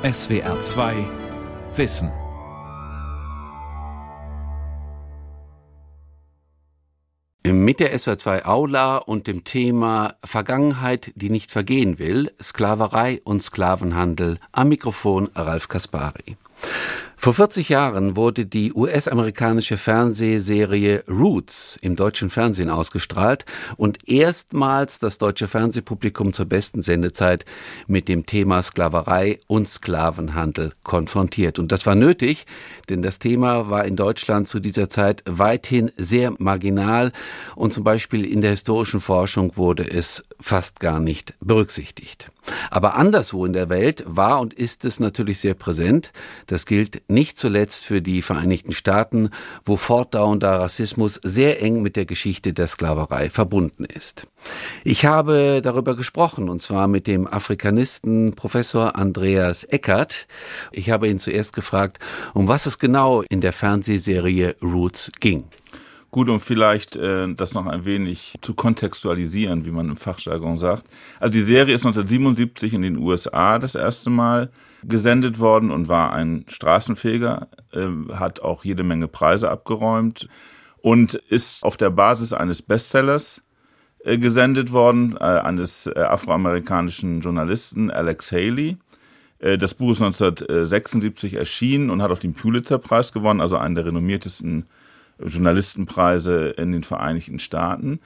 SWR 2 Wissen. Mit der SWR2 Aula und dem Thema Vergangenheit, die nicht vergehen will, Sklaverei und Sklavenhandel am Mikrofon Ralf Kaspari. Vor 40 Jahren wurde die US-amerikanische Fernsehserie Roots im deutschen Fernsehen ausgestrahlt und erstmals das deutsche Fernsehpublikum zur besten Sendezeit mit dem Thema Sklaverei und Sklavenhandel konfrontiert. Und das war nötig, denn das Thema war in Deutschland zu dieser Zeit weithin sehr marginal und zum Beispiel in der historischen Forschung wurde es fast gar nicht berücksichtigt. Aber anderswo in der Welt war und ist es natürlich sehr präsent. Das gilt nicht zuletzt für die Vereinigten Staaten, wo fortdauernder Rassismus sehr eng mit der Geschichte der Sklaverei verbunden ist. Ich habe darüber gesprochen, und zwar mit dem Afrikanisten Professor Andreas Eckert. Ich habe ihn zuerst gefragt, um was es genau in der Fernsehserie Roots ging. Gut, um vielleicht äh, das noch ein wenig zu kontextualisieren, wie man im Fachjargon sagt. Also die Serie ist 1977 in den USA das erste Mal gesendet worden und war ein Straßenfeger, äh, hat auch jede Menge Preise abgeräumt und ist auf der Basis eines Bestsellers äh, gesendet worden, äh, eines äh, afroamerikanischen Journalisten Alex Haley. Äh, das Buch ist 1976 erschienen und hat auch den Pulitzer-Preis gewonnen, also einen der renommiertesten Journalistenpreise in den Vereinigten Staaten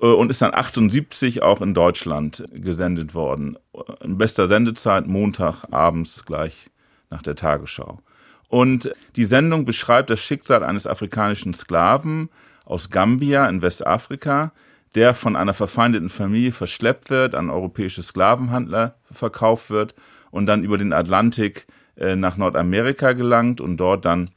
äh, und ist dann 78 auch in Deutschland gesendet worden. In bester Sendezeit, Montag abends gleich nach der Tagesschau. Und die Sendung beschreibt das Schicksal eines afrikanischen Sklaven aus Gambia in Westafrika, der von einer verfeindeten Familie verschleppt wird, an europäische Sklavenhandler verkauft wird und dann über den Atlantik äh, nach Nordamerika gelangt und dort dann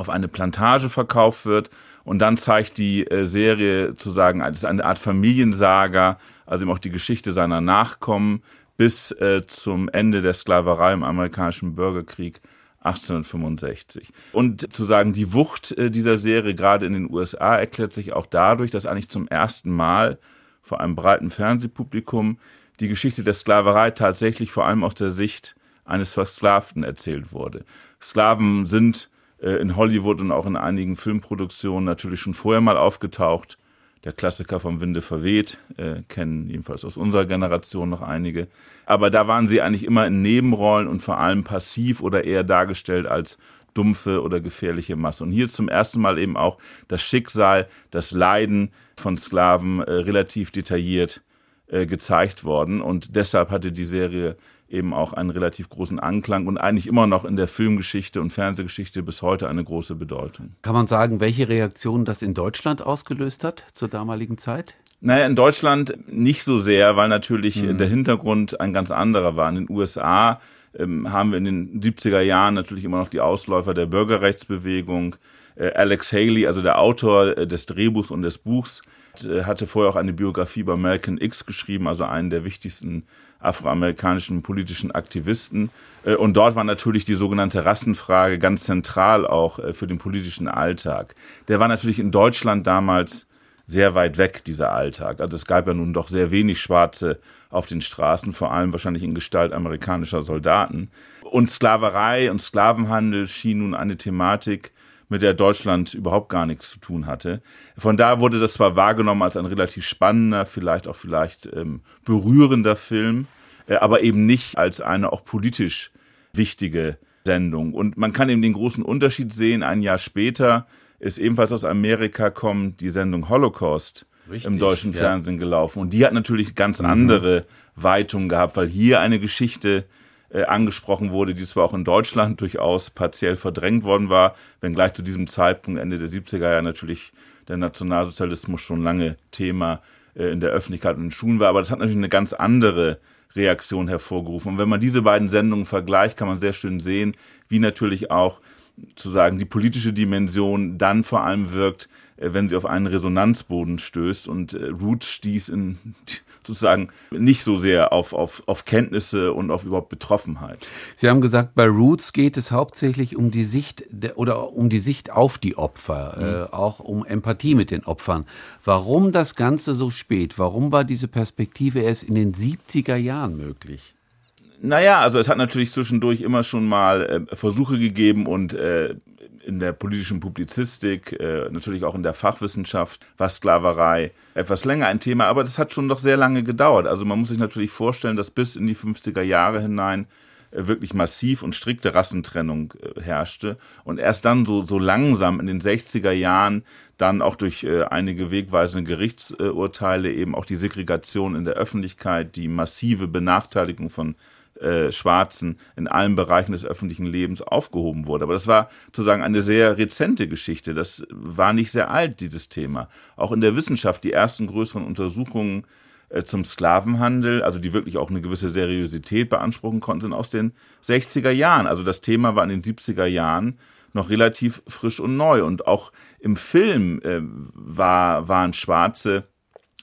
auf eine Plantage verkauft wird. Und dann zeigt die äh, Serie zu sagen, es ist eine Art Familiensaga, also eben auch die Geschichte seiner Nachkommen bis äh, zum Ende der Sklaverei im amerikanischen Bürgerkrieg 1865. Und zu sagen, die Wucht äh, dieser Serie gerade in den USA erklärt sich auch dadurch, dass eigentlich zum ersten Mal vor einem breiten Fernsehpublikum die Geschichte der Sklaverei tatsächlich vor allem aus der Sicht eines Versklavten erzählt wurde. Sklaven sind in Hollywood und auch in einigen Filmproduktionen natürlich schon vorher mal aufgetaucht. Der Klassiker vom Winde verweht, äh, kennen jedenfalls aus unserer Generation noch einige. Aber da waren sie eigentlich immer in Nebenrollen und vor allem passiv oder eher dargestellt als dumpfe oder gefährliche Masse. Und hier zum ersten Mal eben auch das Schicksal, das Leiden von Sklaven äh, relativ detailliert äh, gezeigt worden. Und deshalb hatte die Serie eben auch einen relativ großen Anklang und eigentlich immer noch in der Filmgeschichte und Fernsehgeschichte bis heute eine große Bedeutung. Kann man sagen, welche Reaktion das in Deutschland ausgelöst hat zur damaligen Zeit? Naja, in Deutschland nicht so sehr, weil natürlich mhm. der Hintergrund ein ganz anderer war. In den USA ähm, haben wir in den 70er Jahren natürlich immer noch die Ausläufer der Bürgerrechtsbewegung. Äh, Alex Haley, also der Autor äh, des Drehbuchs und des Buchs, hatte vorher auch eine Biografie über Malcolm X geschrieben, also einen der wichtigsten afroamerikanischen politischen Aktivisten. Äh, und dort war natürlich die sogenannte Rassenfrage ganz zentral auch äh, für den politischen Alltag. Der war natürlich in Deutschland damals sehr weit weg, dieser Alltag. Also es gab ja nun doch sehr wenig Schwarze auf den Straßen, vor allem wahrscheinlich in Gestalt amerikanischer Soldaten. Und Sklaverei und Sklavenhandel schien nun eine Thematik, mit der Deutschland überhaupt gar nichts zu tun hatte. Von da wurde das zwar wahrgenommen als ein relativ spannender, vielleicht auch vielleicht ähm, berührender Film, äh, aber eben nicht als eine auch politisch wichtige Sendung. Und man kann eben den großen Unterschied sehen. Ein Jahr später ist ebenfalls aus Amerika kommt die Sendung Holocaust Richtig, im deutschen ja. Fernsehen gelaufen. Und die hat natürlich ganz mhm. andere Weitungen gehabt, weil hier eine Geschichte äh, angesprochen wurde, die zwar auch in Deutschland durchaus partiell verdrängt worden war, wenngleich zu diesem Zeitpunkt Ende der 70er Jahre natürlich der Nationalsozialismus schon lange Thema äh, in der Öffentlichkeit und in Schulen war. Aber das hat natürlich eine ganz andere Reaktion hervorgerufen. Und wenn man diese beiden Sendungen vergleicht, kann man sehr schön sehen, wie natürlich auch zu sagen, die politische Dimension dann vor allem wirkt, äh, wenn sie auf einen Resonanzboden stößt. Und äh, Roots stieß in sozusagen nicht so sehr auf, auf, auf Kenntnisse und auf überhaupt Betroffenheit. Sie haben gesagt, bei Roots geht es hauptsächlich um die Sicht der, oder um die Sicht auf die Opfer, mhm. äh, auch um Empathie mit den Opfern. Warum das Ganze so spät? Warum war diese Perspektive erst in den 70er Jahren möglich? Naja, also es hat natürlich zwischendurch immer schon mal äh, Versuche gegeben und äh, in der politischen Publizistik, äh, natürlich auch in der Fachwissenschaft war Sklaverei etwas länger ein Thema, aber das hat schon doch sehr lange gedauert. Also man muss sich natürlich vorstellen, dass bis in die 50er Jahre hinein äh, wirklich massiv und strikte Rassentrennung äh, herrschte und erst dann so, so langsam in den 60er Jahren dann auch durch äh, einige wegweisende Gerichtsurteile eben auch die Segregation in der Öffentlichkeit, die massive Benachteiligung von äh, Schwarzen in allen Bereichen des öffentlichen Lebens aufgehoben wurde. Aber das war sozusagen eine sehr rezente Geschichte. Das war nicht sehr alt, dieses Thema. Auch in der Wissenschaft, die ersten größeren Untersuchungen äh, zum Sklavenhandel, also die wirklich auch eine gewisse Seriosität beanspruchen konnten, sind aus den 60er Jahren. Also das Thema war in den 70er Jahren noch relativ frisch und neu. Und auch im Film äh, war, waren Schwarze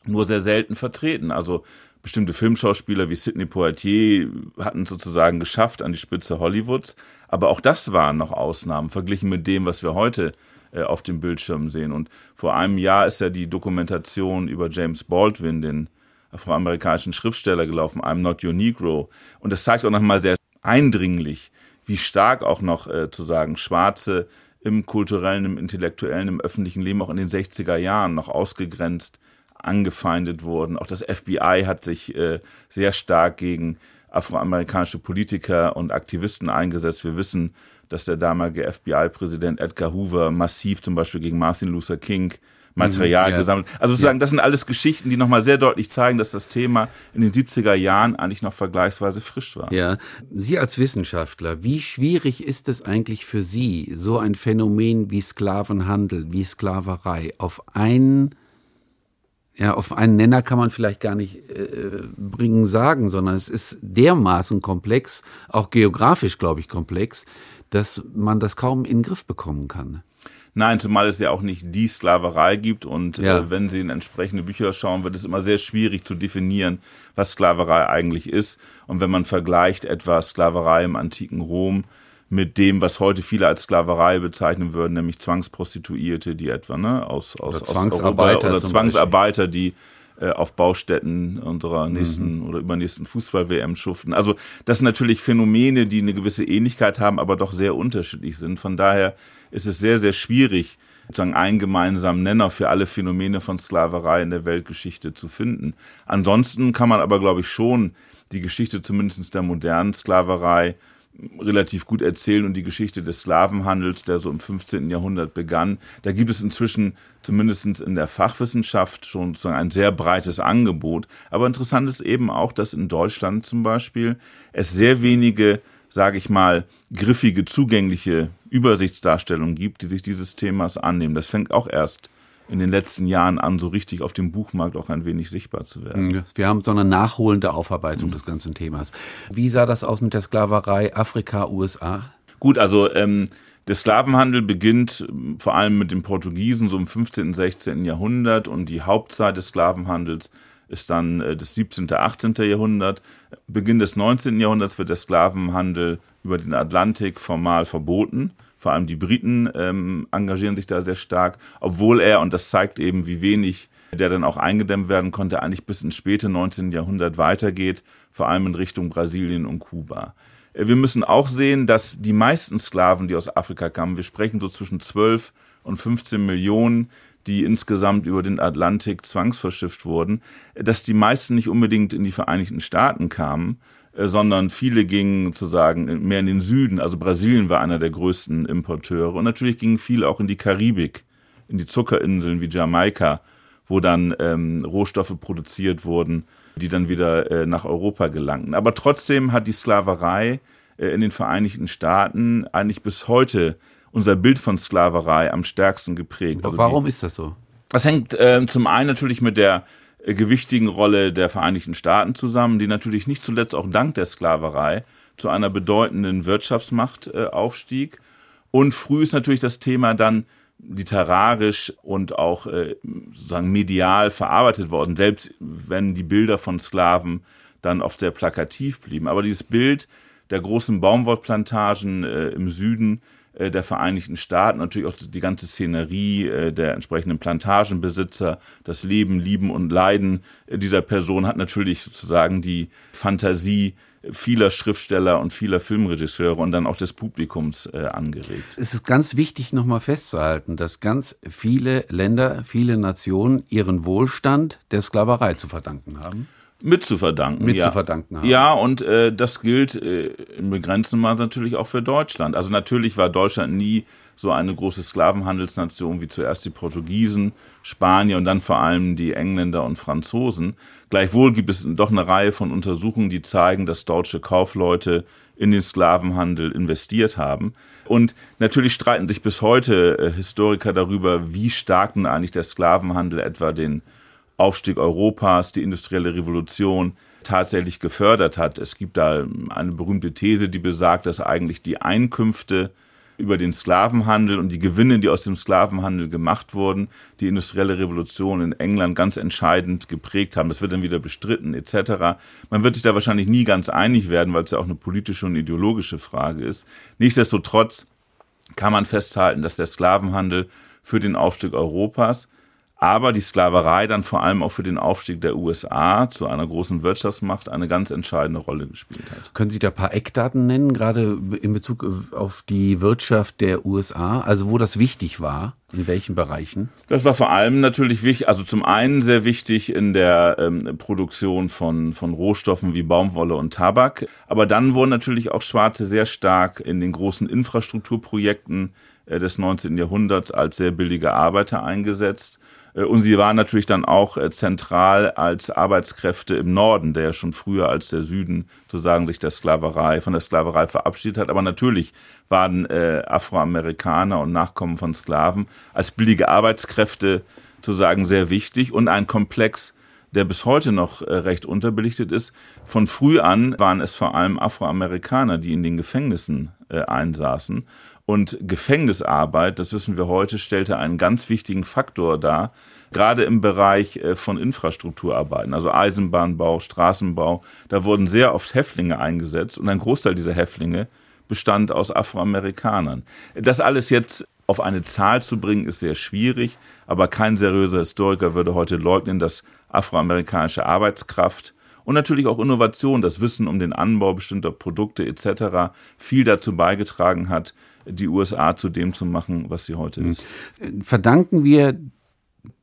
nur sehr selten vertreten. Also bestimmte Filmschauspieler wie Sidney Poitier hatten sozusagen geschafft an die Spitze Hollywoods. Aber auch das waren noch Ausnahmen, verglichen mit dem, was wir heute äh, auf dem Bildschirm sehen. Und vor einem Jahr ist ja die Dokumentation über James Baldwin, den afroamerikanischen Schriftsteller, gelaufen, I'm Not Your Negro. Und das zeigt auch nochmal sehr eindringlich, wie stark auch noch äh, zu sagen Schwarze im kulturellen, im intellektuellen, im öffentlichen Leben auch in den 60er Jahren noch ausgegrenzt angefeindet wurden. Auch das FBI hat sich äh, sehr stark gegen afroamerikanische Politiker und Aktivisten eingesetzt. Wir wissen, dass der damalige FBI-Präsident Edgar Hoover massiv zum Beispiel gegen Martin Luther King Material mhm, ja. gesammelt. Also sozusagen, ja. das sind alles Geschichten, die nochmal sehr deutlich zeigen, dass das Thema in den 70er Jahren eigentlich noch vergleichsweise frisch war. Ja. Sie als Wissenschaftler, wie schwierig ist es eigentlich für Sie, so ein Phänomen wie Sklavenhandel, wie Sklaverei auf einen ja, auf einen Nenner kann man vielleicht gar nicht äh, bringen sagen, sondern es ist dermaßen komplex, auch geografisch, glaube ich, komplex, dass man das kaum in den Griff bekommen kann. Nein, zumal es ja auch nicht die Sklaverei gibt und äh, ja. äh, wenn Sie in entsprechende Bücher schauen, wird es immer sehr schwierig zu definieren, was Sklaverei eigentlich ist. Und wenn man vergleicht etwa Sklaverei im antiken Rom mit dem, was heute viele als Sklaverei bezeichnen würden, nämlich Zwangsprostituierte, die etwa ne, aus, aus, oder Zwangsarbeiter, aus oder Zwangsarbeiter, die äh, auf Baustätten unserer nächsten mhm. oder übernächsten Fußball-WM schuften. Also das sind natürlich Phänomene, die eine gewisse Ähnlichkeit haben, aber doch sehr unterschiedlich sind. Von daher ist es sehr, sehr schwierig, sozusagen einen gemeinsamen Nenner für alle Phänomene von Sklaverei in der Weltgeschichte zu finden. Ansonsten kann man aber, glaube ich, schon die Geschichte zumindest der modernen Sklaverei relativ gut erzählen und die Geschichte des Sklavenhandels, der so im 15. Jahrhundert begann. Da gibt es inzwischen zumindest in der Fachwissenschaft schon sozusagen ein sehr breites Angebot. Aber interessant ist eben auch, dass in Deutschland zum Beispiel es sehr wenige, sage ich mal, griffige, zugängliche Übersichtsdarstellungen gibt, die sich dieses Themas annehmen. Das fängt auch erst in den letzten Jahren an, so richtig auf dem Buchmarkt auch ein wenig sichtbar zu werden. Wir haben so eine nachholende Aufarbeitung mhm. des ganzen Themas. Wie sah das aus mit der Sklaverei Afrika, USA? Gut, also ähm, der Sklavenhandel beginnt ähm, vor allem mit den Portugiesen so im 15. und 16. Jahrhundert und die Hauptzeit des Sklavenhandels ist dann äh, das 17., 18. Jahrhundert. Beginn des 19. Jahrhunderts wird der Sklavenhandel über den Atlantik formal verboten. Vor allem die Briten ähm, engagieren sich da sehr stark, obwohl er, und das zeigt eben, wie wenig der dann auch eingedämmt werden konnte, eigentlich bis ins späte 19. Jahrhundert weitergeht, vor allem in Richtung Brasilien und Kuba. Äh, wir müssen auch sehen, dass die meisten Sklaven, die aus Afrika kamen, wir sprechen so zwischen 12 und 15 Millionen, die insgesamt über den Atlantik zwangsverschifft wurden, dass die meisten nicht unbedingt in die Vereinigten Staaten kamen, äh, sondern viele gingen sozusagen mehr in den Süden. Also Brasilien war einer der größten Importeure. Und natürlich gingen viele auch in die Karibik, in die Zuckerinseln wie Jamaika, wo dann ähm, Rohstoffe produziert wurden, die dann wieder äh, nach Europa gelangten. Aber trotzdem hat die Sklaverei äh, in den Vereinigten Staaten eigentlich bis heute unser Bild von Sklaverei am stärksten geprägt. Also Warum die, ist das so? Das hängt äh, zum einen natürlich mit der äh, gewichtigen Rolle der Vereinigten Staaten zusammen, die natürlich nicht zuletzt auch dank der Sklaverei zu einer bedeutenden Wirtschaftsmacht äh, aufstieg. Und früh ist natürlich das Thema dann literarisch und auch äh, sozusagen medial verarbeitet worden, selbst wenn die Bilder von Sklaven dann oft sehr plakativ blieben. Aber dieses Bild der großen Baumwollplantagen äh, im Süden äh, der Vereinigten Staaten, natürlich auch die ganze Szenerie äh, der entsprechenden Plantagenbesitzer, das Leben, Lieben und Leiden äh, dieser Person hat natürlich sozusagen die Fantasie vieler Schriftsteller und vieler Filmregisseure und dann auch des Publikums äh, angeregt. Es ist ganz wichtig, nochmal festzuhalten, dass ganz viele Länder, viele Nationen ihren Wohlstand der Sklaverei zu verdanken haben. Mit zu verdanken. Mit ja. zu verdanken haben. Ja, und äh, das gilt äh, im begrenzten Maß natürlich auch für Deutschland. Also natürlich war Deutschland nie so eine große Sklavenhandelsnation wie zuerst die Portugiesen, Spanier und dann vor allem die Engländer und Franzosen. Gleichwohl gibt es doch eine Reihe von Untersuchungen, die zeigen, dass deutsche Kaufleute in den Sklavenhandel investiert haben. Und natürlich streiten sich bis heute äh, Historiker darüber, wie stark nun eigentlich der Sklavenhandel etwa den Aufstieg Europas, die industrielle Revolution tatsächlich gefördert hat. Es gibt da eine berühmte These, die besagt, dass eigentlich die Einkünfte über den Sklavenhandel und die Gewinne, die aus dem Sklavenhandel gemacht wurden, die industrielle Revolution in England ganz entscheidend geprägt haben. Das wird dann wieder bestritten etc. Man wird sich da wahrscheinlich nie ganz einig werden, weil es ja auch eine politische und ideologische Frage ist. Nichtsdestotrotz kann man festhalten, dass der Sklavenhandel für den Aufstieg Europas aber die Sklaverei dann vor allem auch für den Aufstieg der USA zu einer großen Wirtschaftsmacht eine ganz entscheidende Rolle gespielt hat. Können Sie da ein paar Eckdaten nennen, gerade in Bezug auf die Wirtschaft der USA, also wo das wichtig war? In welchen Bereichen? Das war vor allem natürlich wichtig, also zum einen sehr wichtig in der ähm, Produktion von, von Rohstoffen wie Baumwolle und Tabak. Aber dann wurden natürlich auch Schwarze sehr stark in den großen Infrastrukturprojekten äh, des 19. Jahrhunderts als sehr billige Arbeiter eingesetzt. Äh, und sie waren natürlich dann auch äh, zentral als Arbeitskräfte im Norden, der ja schon früher als der Süden sozusagen sich der Sklaverei, von der Sklaverei verabschiedet hat. Aber natürlich waren äh, Afroamerikaner und Nachkommen von Sklaven als billige Arbeitskräfte sozusagen sehr wichtig und ein Komplex, der bis heute noch recht unterbelichtet ist. Von früh an waren es vor allem Afroamerikaner, die in den Gefängnissen äh, einsaßen. Und Gefängnisarbeit, das wissen wir heute, stellte einen ganz wichtigen Faktor dar, gerade im Bereich äh, von Infrastrukturarbeiten, also Eisenbahnbau, Straßenbau. Da wurden sehr oft Häftlinge eingesetzt und ein Großteil dieser Häftlinge bestand aus Afroamerikanern. Das alles jetzt auf eine Zahl zu bringen, ist sehr schwierig, aber kein seriöser Historiker würde heute leugnen, dass afroamerikanische Arbeitskraft und natürlich auch Innovation, das Wissen um den Anbau bestimmter Produkte etc. viel dazu beigetragen hat, die USA zu dem zu machen, was sie heute ist. Verdanken wir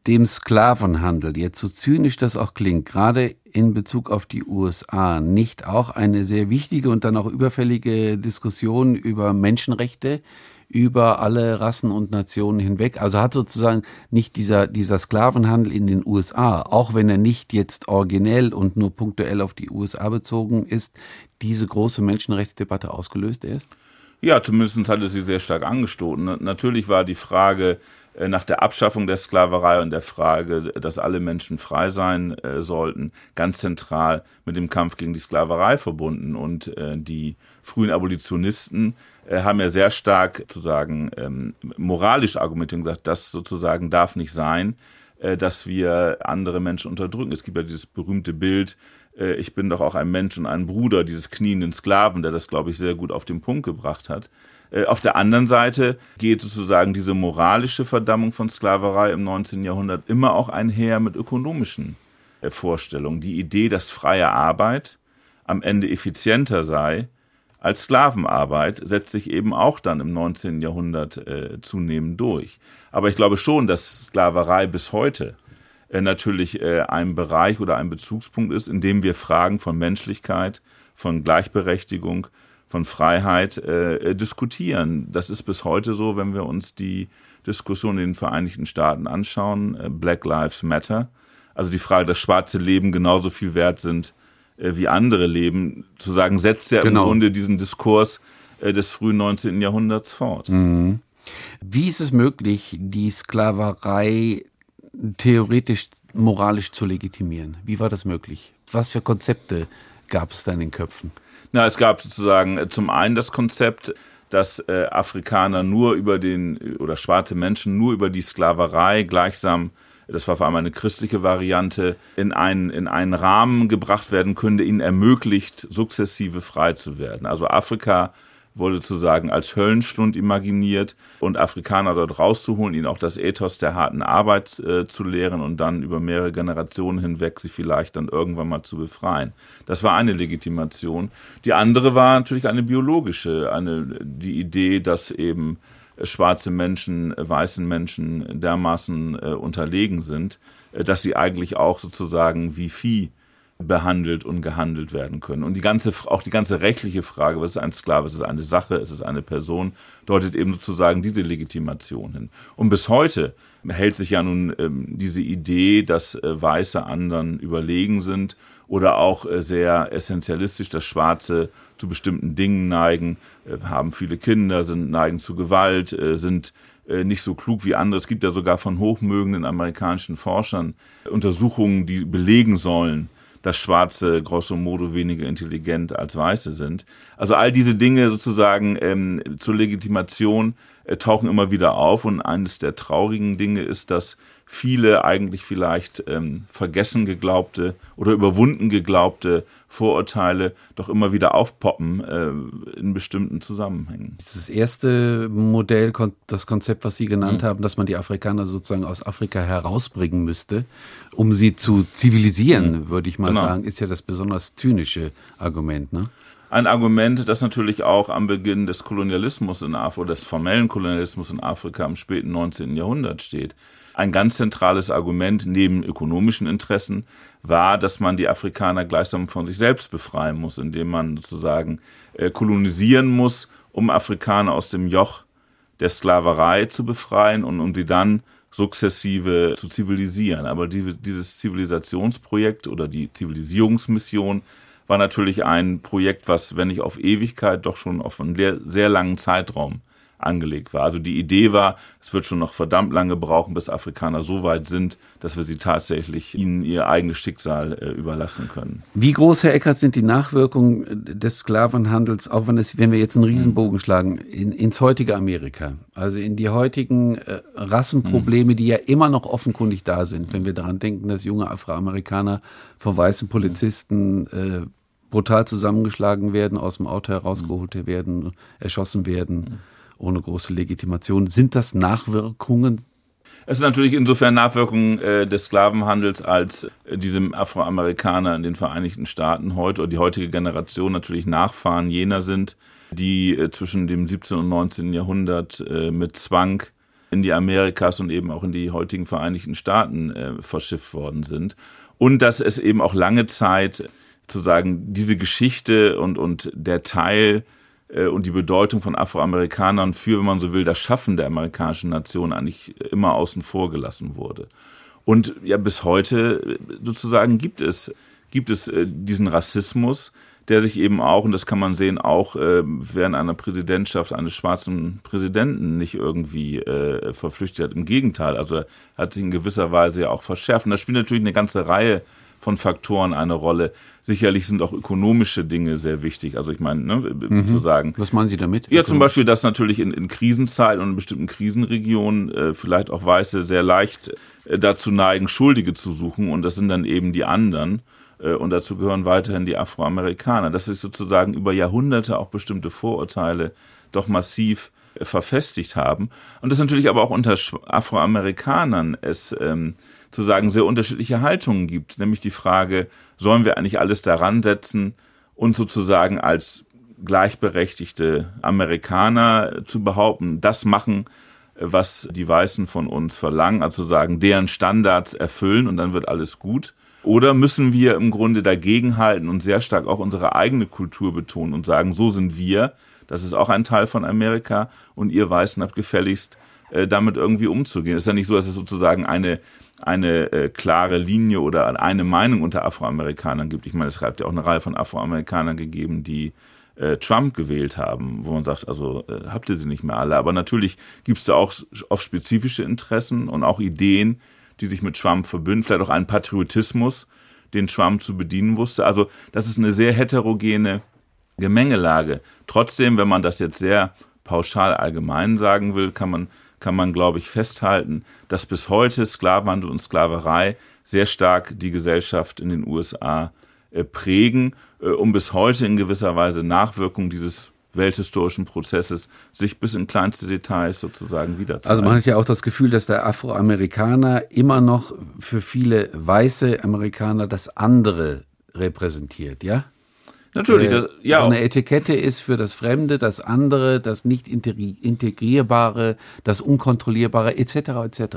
dem Sklavenhandel, jetzt so zynisch das auch klingt, gerade in Bezug auf die USA, nicht auch eine sehr wichtige und dann auch überfällige Diskussion über Menschenrechte, über alle Rassen und Nationen hinweg. Also hat sozusagen nicht dieser, dieser Sklavenhandel in den USA, auch wenn er nicht jetzt originell und nur punktuell auf die USA bezogen ist, diese große Menschenrechtsdebatte ausgelöst erst? Ja, zumindest hat es sie sehr stark angestoßen. Natürlich war die Frage äh, nach der Abschaffung der Sklaverei und der Frage, dass alle Menschen frei sein äh, sollten, ganz zentral mit dem Kampf gegen die Sklaverei verbunden. Und äh, die frühen Abolitionisten haben ja sehr stark sozusagen ähm, moralisch argumentiert und gesagt, das sozusagen darf nicht sein, äh, dass wir andere Menschen unterdrücken. Es gibt ja dieses berühmte Bild, äh, ich bin doch auch ein Mensch und ein Bruder, dieses knienden Sklaven, der das, glaube ich, sehr gut auf den Punkt gebracht hat. Äh, auf der anderen Seite geht sozusagen diese moralische Verdammung von Sklaverei im 19. Jahrhundert immer auch einher mit ökonomischen äh, Vorstellungen. Die Idee, dass freie Arbeit am Ende effizienter sei als Sklavenarbeit, setzt sich eben auch dann im 19. Jahrhundert äh, zunehmend durch. Aber ich glaube schon, dass Sklaverei bis heute äh, natürlich äh, ein Bereich oder ein Bezugspunkt ist, in dem wir Fragen von Menschlichkeit, von Gleichberechtigung, von Freiheit äh, diskutieren. Das ist bis heute so, wenn wir uns die Diskussion in den Vereinigten Staaten anschauen. Äh, Black Lives Matter. Also die Frage, dass schwarze Leben genauso viel wert sind äh, wie andere Leben, zu sagen, setzt ja genau. im Grunde diesen Diskurs äh, des frühen 19. Jahrhunderts fort. Mhm. Wie ist es möglich, die Sklaverei theoretisch moralisch zu legitimieren. Wie war das möglich? Was für Konzepte gab es da in den Köpfen? Na, es gab sozusagen äh, zum einen das Konzept, dass äh, Afrikaner nur über den oder schwarze Menschen nur über die Sklaverei gleichsam das war vor allem eine christliche Variante, in einen, in einen Rahmen gebracht werden können, der ihnen ermöglicht, sukzessive frei zu werden. Also Afrika wurde sozusagen als Höllenschlund imaginiert und Afrikaner dort rauszuholen, ihnen auch das Ethos der harten Arbeit äh, zu lehren und dann über mehrere Generationen hinweg sie vielleicht dann irgendwann mal zu befreien. Das war eine Legitimation. Die andere war natürlich eine biologische, eine, die Idee, dass eben schwarze Menschen, weißen Menschen dermaßen äh, unterlegen sind, äh, dass sie eigentlich auch sozusagen wie Vieh behandelt und gehandelt werden können. Und die ganze, auch die ganze rechtliche Frage, was ist ein Sklave, ist es eine Sache, ist es eine Person, deutet eben sozusagen diese Legitimation hin. Und bis heute hält sich ja nun ähm, diese Idee, dass äh, Weiße anderen überlegen sind oder auch äh, sehr essentialistisch, dass Schwarze zu bestimmten Dingen neigen, äh, haben viele Kinder, sind neigen zu Gewalt, äh, sind nicht so klug wie andere. Es gibt ja sogar von hochmögenden amerikanischen Forschern Untersuchungen, die belegen sollen, dass Schwarze grosso modo weniger intelligent als Weiße sind. Also all diese Dinge sozusagen ähm, zur Legitimation tauchen immer wieder auf und eines der traurigen Dinge ist, dass viele eigentlich vielleicht ähm, vergessen geglaubte oder überwunden geglaubte Vorurteile doch immer wieder aufpoppen äh, in bestimmten Zusammenhängen. Das erste Modell, das Konzept, was Sie genannt mhm. haben, dass man die Afrikaner sozusagen aus Afrika herausbringen müsste, um sie zu zivilisieren, mhm. würde ich mal genau. sagen, ist ja das besonders zynische Argument. Ne? Ein Argument, das natürlich auch am Beginn des Kolonialismus in Afrika, des formellen Kolonialismus in Afrika im späten 19. Jahrhundert steht. Ein ganz zentrales Argument neben ökonomischen Interessen war, dass man die Afrikaner gleichsam von sich selbst befreien muss, indem man sozusagen äh, kolonisieren muss, um Afrikaner aus dem Joch der Sklaverei zu befreien und um sie dann sukzessive zu zivilisieren. Aber die, dieses Zivilisationsprojekt oder die Zivilisierungsmission war natürlich ein Projekt, was, wenn nicht auf Ewigkeit, doch schon auf einen sehr langen Zeitraum angelegt war. Also die Idee war, es wird schon noch verdammt lange brauchen, bis Afrikaner so weit sind, dass wir sie tatsächlich ihnen ihr eigenes Schicksal äh, überlassen können. Wie groß, Herr Eckert, sind die Nachwirkungen des Sklavenhandels, auch wenn, es, wenn wir jetzt einen Riesenbogen mhm. schlagen, in, ins heutige Amerika? Also in die heutigen äh, Rassenprobleme, mhm. die ja immer noch offenkundig da sind, wenn wir daran denken, dass junge Afroamerikaner von weißen Polizisten äh, brutal zusammengeschlagen werden, aus dem Auto herausgeholt mhm. werden, erschossen werden, mhm. ohne große Legitimation. Sind das Nachwirkungen? Es sind natürlich insofern Nachwirkungen äh, des Sklavenhandels, als äh, diesem Afroamerikaner in den Vereinigten Staaten heute oder die heutige Generation natürlich Nachfahren jener sind, die äh, zwischen dem 17. und 19. Jahrhundert äh, mit Zwang in die Amerikas und eben auch in die heutigen Vereinigten Staaten äh, verschifft worden sind. Und dass es eben auch lange Zeit zu sagen, diese Geschichte und, und der Teil äh, und die Bedeutung von Afroamerikanern für, wenn man so will, das Schaffen der amerikanischen Nation eigentlich immer außen vor gelassen wurde. Und ja, bis heute äh, sozusagen gibt es, gibt es äh, diesen Rassismus, der sich eben auch, und das kann man sehen, auch äh, während einer Präsidentschaft eines schwarzen Präsidenten nicht irgendwie äh, verflüchtet hat. Im Gegenteil, also hat sich in gewisser Weise ja auch verschärft. Und da spielt natürlich eine ganze Reihe von Faktoren eine Rolle. Sicherlich sind auch ökonomische Dinge sehr wichtig. Also ich meine, ne, mhm. zu sagen. Was meinen Sie damit? Ja, zum Beispiel, dass natürlich in, in Krisenzeiten und in bestimmten Krisenregionen äh, vielleicht auch Weiße sehr leicht äh, dazu neigen, Schuldige zu suchen und das sind dann eben die anderen. Äh, und dazu gehören weiterhin die Afroamerikaner. Dass sich sozusagen über Jahrhunderte auch bestimmte Vorurteile doch massiv äh, verfestigt haben. Und das natürlich aber auch unter Afroamerikanern es ähm, zu sagen sehr unterschiedliche Haltungen gibt, nämlich die Frage, sollen wir eigentlich alles daran setzen und sozusagen als gleichberechtigte Amerikaner zu behaupten, das machen, was die Weißen von uns verlangen, also sagen, deren Standards erfüllen und dann wird alles gut. Oder müssen wir im Grunde dagegenhalten und sehr stark auch unsere eigene Kultur betonen und sagen, so sind wir, das ist auch ein Teil von Amerika und ihr Weißen habt gefälligst äh, damit irgendwie umzugehen. Es ist ja nicht so, dass es sozusagen eine eine äh, klare Linie oder eine Meinung unter Afroamerikanern gibt. Ich meine, es hat ja auch eine Reihe von Afroamerikanern gegeben, die äh, Trump gewählt haben, wo man sagt, also äh, habt ihr sie nicht mehr alle. Aber natürlich gibt es da auch oft spezifische Interessen und auch Ideen, die sich mit Trump verbünden, vielleicht auch einen Patriotismus, den Trump zu bedienen wusste. Also das ist eine sehr heterogene Gemengelage. Trotzdem, wenn man das jetzt sehr pauschal allgemein sagen will, kann man kann man, glaube ich, festhalten, dass bis heute Sklavenhandel und Sklaverei sehr stark die Gesellschaft in den USA äh, prägen äh, und bis heute in gewisser Weise Nachwirkungen dieses welthistorischen Prozesses sich bis in kleinste Details sozusagen wiederzeigen. Also man hat ja auch das Gefühl, dass der Afroamerikaner immer noch für viele weiße Amerikaner das andere repräsentiert, ja? Natürlich, das, ja. So eine Etikette ist für das Fremde, das andere, das nicht integrierbare, das unkontrollierbare etc. etc.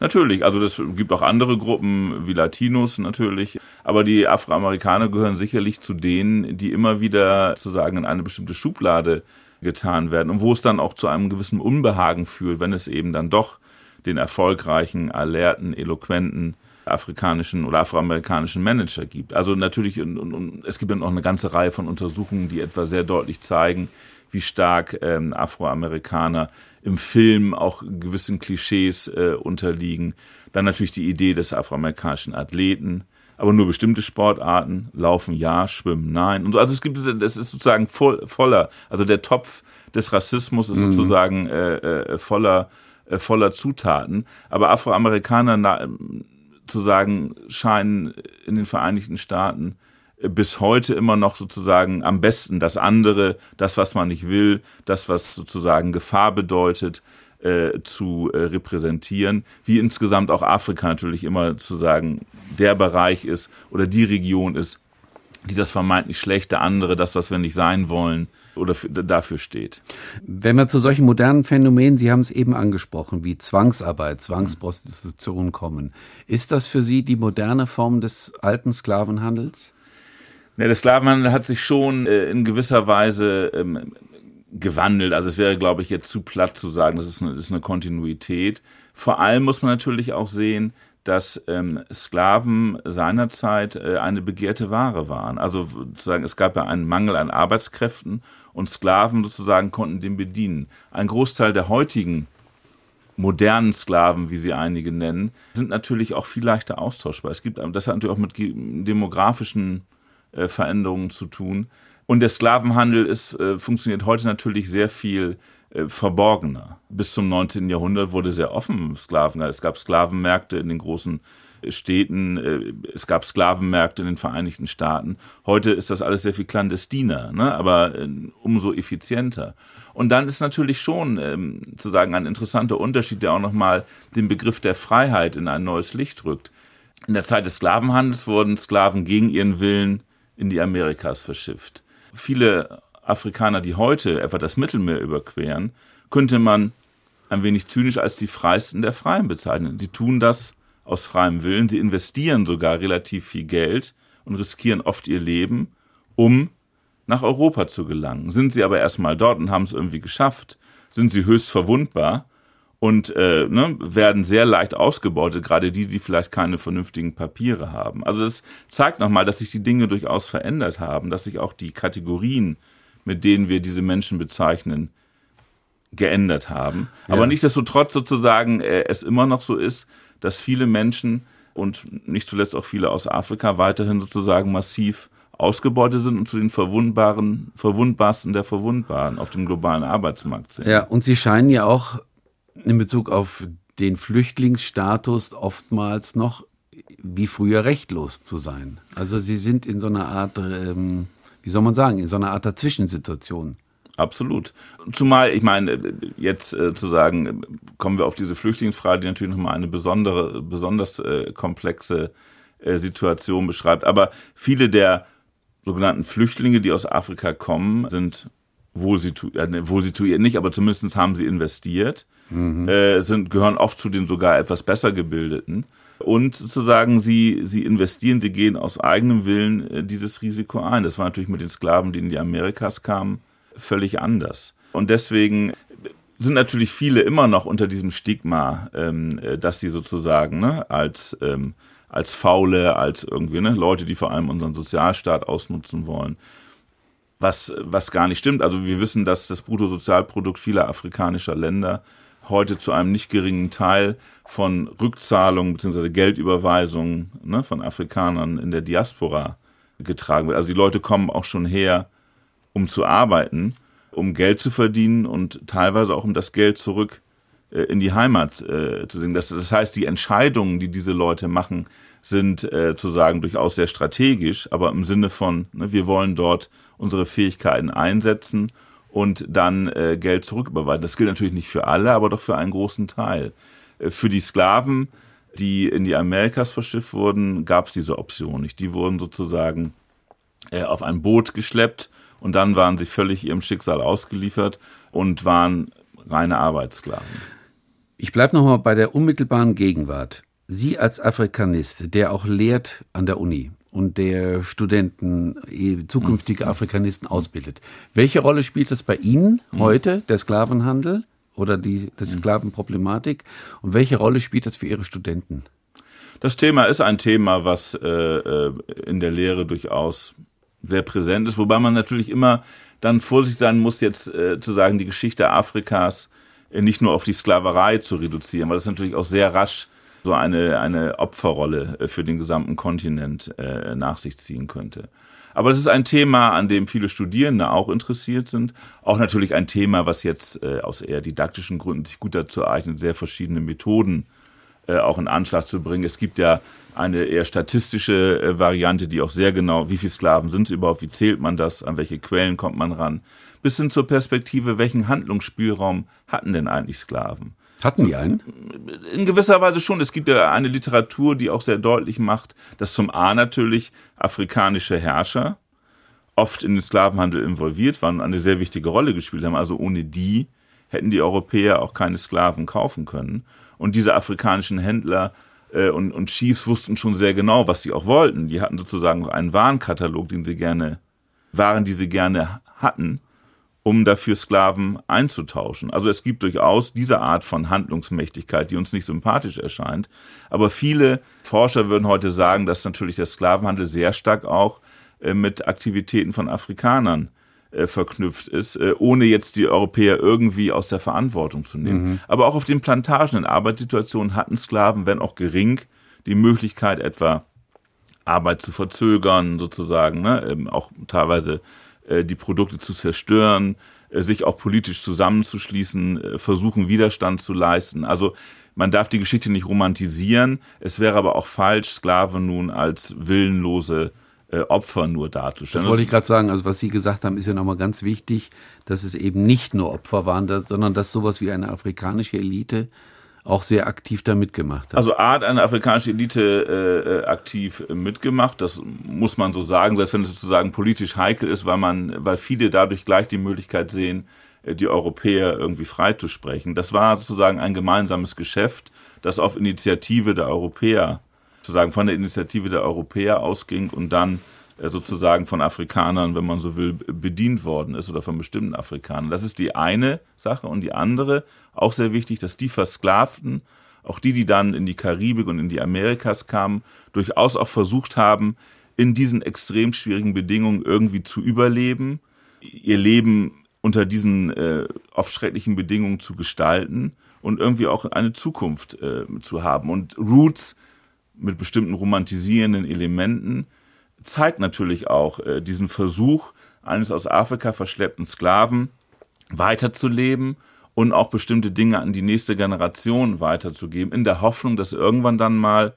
Natürlich, also es gibt auch andere Gruppen wie Latinos natürlich, aber die Afroamerikaner gehören sicherlich zu denen, die immer wieder sozusagen in eine bestimmte Schublade getan werden und wo es dann auch zu einem gewissen Unbehagen führt, wenn es eben dann doch den erfolgreichen, alerten, eloquenten afrikanischen oder afroamerikanischen Manager gibt. Also natürlich, und, und, es gibt dann auch eine ganze Reihe von Untersuchungen, die etwa sehr deutlich zeigen, wie stark ähm, Afroamerikaner im Film auch gewissen Klischees äh, unterliegen. Dann natürlich die Idee des afroamerikanischen Athleten, aber nur bestimmte Sportarten, Laufen ja, Schwimmen nein. Und so, also es gibt, das ist sozusagen voll, voller, also der Topf des Rassismus ist mhm. sozusagen äh, äh, voller, äh, voller Zutaten. Aber Afroamerikaner na, zu sagen scheinen in den Vereinigten Staaten bis heute immer noch sozusagen am besten das andere, das, was man nicht will, das, was sozusagen Gefahr bedeutet, äh, zu äh, repräsentieren, wie insgesamt auch Afrika natürlich immer zu sagen, der Bereich ist oder die Region ist, die das vermeintlich schlechte andere, das, was wir nicht sein wollen, oder dafür steht. Wenn wir zu solchen modernen Phänomenen, Sie haben es eben angesprochen, wie Zwangsarbeit, Zwangsprostitution kommen, ist das für Sie die moderne Form des alten Sklavenhandels? Ja, der Sklavenhandel hat sich schon äh, in gewisser Weise ähm, gewandelt. Also es wäre, glaube ich, jetzt zu platt zu sagen, das ist eine, das ist eine Kontinuität. Vor allem muss man natürlich auch sehen, dass ähm, Sklaven seinerzeit äh, eine begehrte Ware waren. Also sozusagen, es gab ja einen Mangel an Arbeitskräften und Sklaven sozusagen konnten den bedienen. Ein Großteil der heutigen modernen Sklaven, wie sie einige nennen, sind natürlich auch viel leichter austauschbar. Es gibt, das hat natürlich auch mit demografischen äh, Veränderungen zu tun. Und der Sklavenhandel ist, äh, funktioniert heute natürlich sehr viel äh, verborgener. Bis zum 19. Jahrhundert wurde sehr offen Sklaven. Es gab Sklavenmärkte in den großen äh, Städten, äh, es gab Sklavenmärkte in den Vereinigten Staaten. Heute ist das alles sehr viel clandestiner, ne? aber äh, umso effizienter. Und dann ist natürlich schon ähm, sozusagen ein interessanter Unterschied, der auch nochmal den Begriff der Freiheit in ein neues Licht rückt. In der Zeit des Sklavenhandels wurden Sklaven gegen ihren Willen in die Amerikas verschifft. Viele Afrikaner, die heute etwa das Mittelmeer überqueren, könnte man ein wenig zynisch als die Freisten der Freien bezeichnen. Die tun das aus freiem Willen, sie investieren sogar relativ viel Geld und riskieren oft ihr Leben, um nach Europa zu gelangen. Sind sie aber erstmal dort und haben es irgendwie geschafft, sind sie höchst verwundbar und äh, ne, werden sehr leicht ausgebeutet, gerade die, die vielleicht keine vernünftigen Papiere haben. Also das zeigt nochmal, dass sich die Dinge durchaus verändert haben, dass sich auch die Kategorien, mit denen wir diese Menschen bezeichnen, geändert haben. Ja. Aber nichtsdestotrotz sozusagen äh, es immer noch so ist, dass viele Menschen und nicht zuletzt auch viele aus Afrika weiterhin sozusagen massiv ausgebeutet sind und zu den verwundbaren, verwundbarsten der Verwundbaren auf dem globalen Arbeitsmarkt sind. Ja, und sie scheinen ja auch in Bezug auf den Flüchtlingsstatus oftmals noch wie früher rechtlos zu sein. Also sie sind in so einer Art, ähm, wie soll man sagen, in so einer Art Dazwischensituation. Absolut. Zumal, ich meine, jetzt äh, zu sagen, kommen wir auf diese Flüchtlingsfrage, die natürlich nochmal eine besondere, besonders äh, komplexe äh, Situation beschreibt. Aber viele der sogenannten Flüchtlinge, die aus Afrika kommen, sind äh, wohl situiert nicht, aber zumindest haben sie investiert mhm. äh, sind, gehören oft zu den sogar etwas besser gebildeten. Und sozusagen, sie, sie investieren, sie gehen aus eigenem Willen äh, dieses Risiko ein. Das war natürlich mit den Sklaven, die in die Amerikas kamen, völlig anders. Und deswegen sind natürlich viele immer noch unter diesem Stigma, ähm, äh, dass sie sozusagen ne, als, ähm, als Faule, als irgendwie ne, Leute, die vor allem unseren Sozialstaat ausnutzen wollen, was, was gar nicht stimmt. Also wir wissen, dass das Bruttosozialprodukt vieler afrikanischer Länder heute zu einem nicht geringen Teil von Rückzahlungen bzw. Geldüberweisungen ne, von Afrikanern in der Diaspora getragen wird. Also die Leute kommen auch schon her, um zu arbeiten, um Geld zu verdienen und teilweise auch um das Geld zurück äh, in die Heimat äh, zu bringen. Das, das, heißt, die Entscheidungen, die diese Leute machen, sind äh, zu sagen durchaus sehr strategisch, aber im Sinne von, ne, wir wollen dort unsere Fähigkeiten einsetzen und dann äh, Geld zurücküberweisen. Das gilt natürlich nicht für alle, aber doch für einen großen Teil. Äh, für die Sklaven, die in die Amerikas verschifft wurden, gab es diese Option nicht. Die wurden sozusagen äh, auf ein Boot geschleppt und dann waren sie völlig ihrem Schicksal ausgeliefert und waren reine Arbeitssklaven. Ich bleibe nochmal bei der unmittelbaren Gegenwart. Sie als Afrikanist, der auch lehrt an der Uni und der Studenten, eh, zukünftige mhm. Afrikanisten ausbildet. Welche Rolle spielt das bei Ihnen mhm. heute, der Sklavenhandel oder die, die mhm. Sklavenproblematik? Und welche Rolle spielt das für Ihre Studenten? Das Thema ist ein Thema, was äh, äh, in der Lehre durchaus sehr präsent ist, wobei man natürlich immer dann vorsichtig sein muss, jetzt äh, zu sagen, die Geschichte Afrikas äh, nicht nur auf die Sklaverei zu reduzieren, weil das natürlich auch sehr rasch so eine, eine Opferrolle äh, für den gesamten Kontinent äh, nach sich ziehen könnte. Aber es ist ein Thema, an dem viele Studierende auch interessiert sind. Auch natürlich ein Thema, was jetzt äh, aus eher didaktischen Gründen sich gut dazu eignet, sehr verschiedene Methoden äh, auch in Anschlag zu bringen. Es gibt ja eine eher statistische äh, Variante, die auch sehr genau, wie viele Sklaven sind es überhaupt, wie zählt man das, an welche Quellen kommt man ran, bis hin zur Perspektive, welchen Handlungsspielraum hatten denn eigentlich Sklaven? Hatten die einen? In gewisser Weise schon. Es gibt ja eine Literatur, die auch sehr deutlich macht, dass zum A natürlich afrikanische Herrscher oft in den Sklavenhandel involviert waren und eine sehr wichtige Rolle gespielt haben. Also ohne die hätten die Europäer auch keine Sklaven kaufen können. Und diese afrikanischen Händler äh, und, und Chiefs wussten schon sehr genau, was sie auch wollten. Die hatten sozusagen einen Warenkatalog, den sie gerne, Waren, die sie gerne hatten um dafür Sklaven einzutauschen. Also es gibt durchaus diese Art von Handlungsmächtigkeit, die uns nicht sympathisch erscheint. Aber viele Forscher würden heute sagen, dass natürlich der Sklavenhandel sehr stark auch äh, mit Aktivitäten von Afrikanern äh, verknüpft ist, äh, ohne jetzt die Europäer irgendwie aus der Verantwortung zu nehmen. Mhm. Aber auch auf den Plantagen in Arbeitssituationen hatten Sklaven, wenn auch gering, die Möglichkeit etwa Arbeit zu verzögern, sozusagen, ne? Ähm, auch teilweise die Produkte zu zerstören, äh, sich auch politisch zusammenzuschließen, äh, versuchen Widerstand zu leisten. Also man darf die Geschichte nicht romantisieren. Es wäre aber auch falsch, Sklaven nun als willenlose Opfer nur darzustellen. Das wollte ich gerade sagen. Also was Sie gesagt haben, ist ja nochmal ganz wichtig, dass es eben nicht nur Opfer waren, sondern dass sowas wie eine afrikanische Elite auch sehr aktiv da mitgemacht hat. Also Art eine afrikanische Elite äh, äh, aktiv mitgemacht, das muss man so sagen, selbst wenn es sozusagen politisch heikel ist, weil man, weil viele dadurch gleich die Möglichkeit sehen, äh, die Europäer irgendwie freizusprechen. Das war sozusagen ein gemeinsames Geschäft, das auf Initiative der Europäer, sozusagen von der Initiative der Europäer ausging und dann sozusagen von Afrikanern, wenn man so will, bedient worden ist oder von bestimmten Afrikanern. Das ist die eine Sache. Und die andere, auch sehr wichtig, dass die Versklavten, auch die, die dann in die Karibik und in die Amerikas kamen, durchaus auch versucht haben, in diesen extrem schwierigen Bedingungen irgendwie zu überleben, ihr Leben unter diesen äh, oft schrecklichen Bedingungen zu gestalten und irgendwie auch eine Zukunft äh, zu haben. Und Roots mit bestimmten romantisierenden Elementen zeigt natürlich auch äh, diesen Versuch eines aus Afrika verschleppten Sklaven weiterzuleben und auch bestimmte Dinge an die nächste Generation weiterzugeben, in der Hoffnung, dass irgendwann dann mal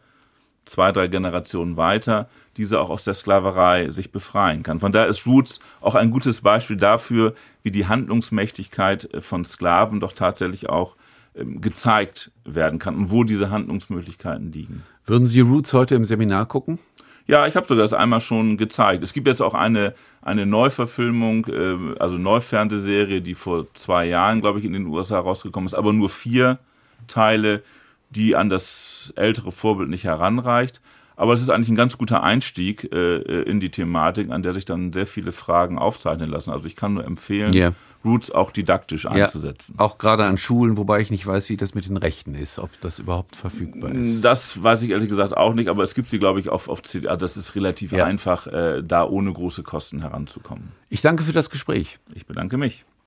zwei, drei Generationen weiter diese auch aus der Sklaverei sich befreien kann. Von daher ist Roots auch ein gutes Beispiel dafür, wie die Handlungsmächtigkeit äh, von Sklaven doch tatsächlich auch ähm, gezeigt werden kann und wo diese Handlungsmöglichkeiten liegen. Würden Sie Roots heute im Seminar gucken? Ja, ich habe sogar das einmal schon gezeigt. Es gibt jetzt auch eine, eine Neuverfilmung, äh, also Neufernsehserie, die vor zwei Jahren, glaube ich, in den USA rausgekommen ist, aber nur vier Teile, die an das ältere Vorbild nicht heranreicht. Aber es ist eigentlich ein ganz guter Einstieg äh, in die Thematik, an der sich dann sehr viele Fragen aufzeichnen lassen. Also ich kann nur empfehlen, yeah. Roots auch didaktisch einzusetzen. Ja, auch gerade an Schulen, wobei ich nicht weiß, wie das mit den Rechten ist, ob das überhaupt verfügbar ist. Das weiß ich ehrlich gesagt auch nicht, aber es gibt sie, glaube ich, auf, auf CD. Also das ist relativ ja. einfach, äh, da ohne große Kosten heranzukommen. Ich danke für das Gespräch. Ich bedanke mich.